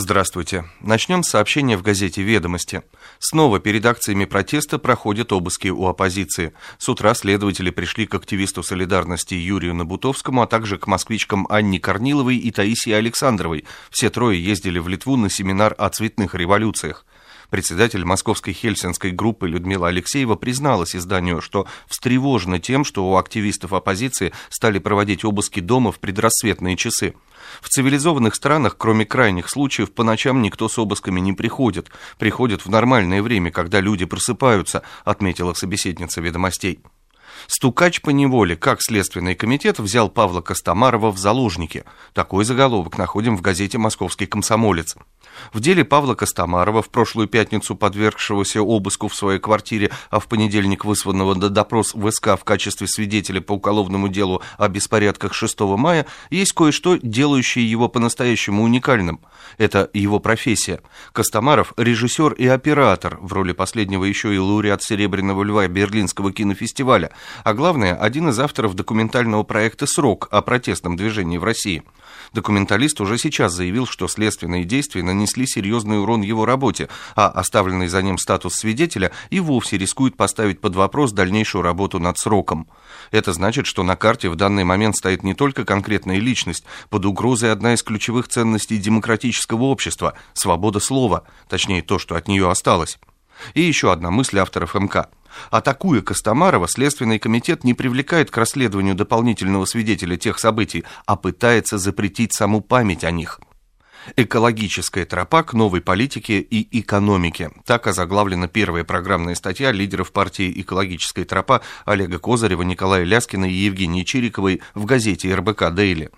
Здравствуйте. Начнем с сообщения в газете «Ведомости». Снова перед акциями протеста проходят обыски у оппозиции. С утра следователи пришли к активисту солидарности Юрию Набутовскому, а также к москвичкам Анне Корниловой и Таисии Александровой. Все трое ездили в Литву на семинар о цветных революциях. Председатель московской хельсинской группы Людмила Алексеева призналась изданию, что встревожена тем, что у активистов оппозиции стали проводить обыски дома в предрассветные часы. В цивилизованных странах, кроме крайних случаев, по ночам никто с обысками не приходит. Приходят в нормальное время, когда люди просыпаются, отметила собеседница ведомостей. Стукач по неволе, как Следственный комитет взял Павла Костомарова в заложники. Такой заголовок находим в газете «Московский комсомолец». В деле Павла Костомарова, в прошлую пятницу подвергшегося обыску в своей квартире, а в понедельник вызванного на допрос в СК в качестве свидетеля по уголовному делу о беспорядках 6 мая, есть кое-что, делающее его по-настоящему уникальным. Это его профессия. Костомаров – режиссер и оператор, в роли последнего еще и лауреат Серебряного льва Берлинского кинофестиваля, а главное, один из авторов документального проекта «Срок» о протестном движении в России. Документалист уже сейчас заявил, что следственные действия нанесли серьезный урон его работе, а оставленный за ним статус свидетеля и вовсе рискует поставить под вопрос дальнейшую работу над сроком. Это значит, что на карте в данный момент стоит не только конкретная личность, под угрозой одна из ключевых ценностей демократического общества – свобода слова, точнее то, что от нее осталось. И еще одна мысль авторов МК. Атакуя Костомарова, Следственный комитет не привлекает к расследованию дополнительного свидетеля тех событий, а пытается запретить саму память о них. «Экологическая тропа к новой политике и экономике». Так озаглавлена первая программная статья лидеров партии «Экологическая тропа» Олега Козырева, Николая Ляскина и Евгении Чириковой в газете «РБК Дейли».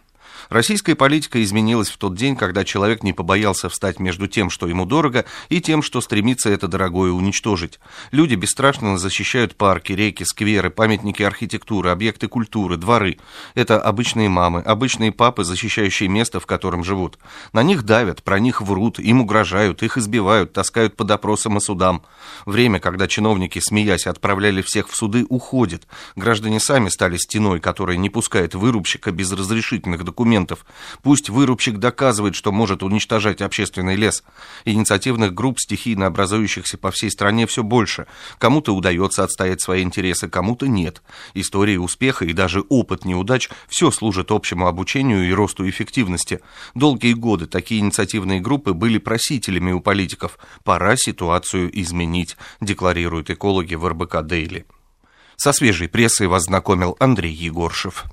Российская политика изменилась в тот день, когда человек не побоялся встать между тем, что ему дорого, и тем, что стремится это дорогое уничтожить. Люди бесстрашно защищают парки, реки, скверы, памятники архитектуры, объекты культуры, дворы. Это обычные мамы, обычные папы, защищающие место, в котором живут. На них давят, про них врут, им угрожают, их избивают, таскают под опросом и судам. Время, когда чиновники, смеясь, отправляли всех в суды, уходит. Граждане сами стали стеной, которая не пускает вырубщика без разрешительных документов документов. Пусть вырубщик доказывает, что может уничтожать общественный лес. Инициативных групп, стихийно образующихся по всей стране, все больше. Кому-то удается отстоять свои интересы, кому-то нет. Истории успеха и даже опыт неудач – все служит общему обучению и росту эффективности. Долгие годы такие инициативные группы были просителями у политиков. Пора ситуацию изменить, декларируют экологи в РБК «Дейли». Со свежей прессой вас знакомил Андрей Егоршев.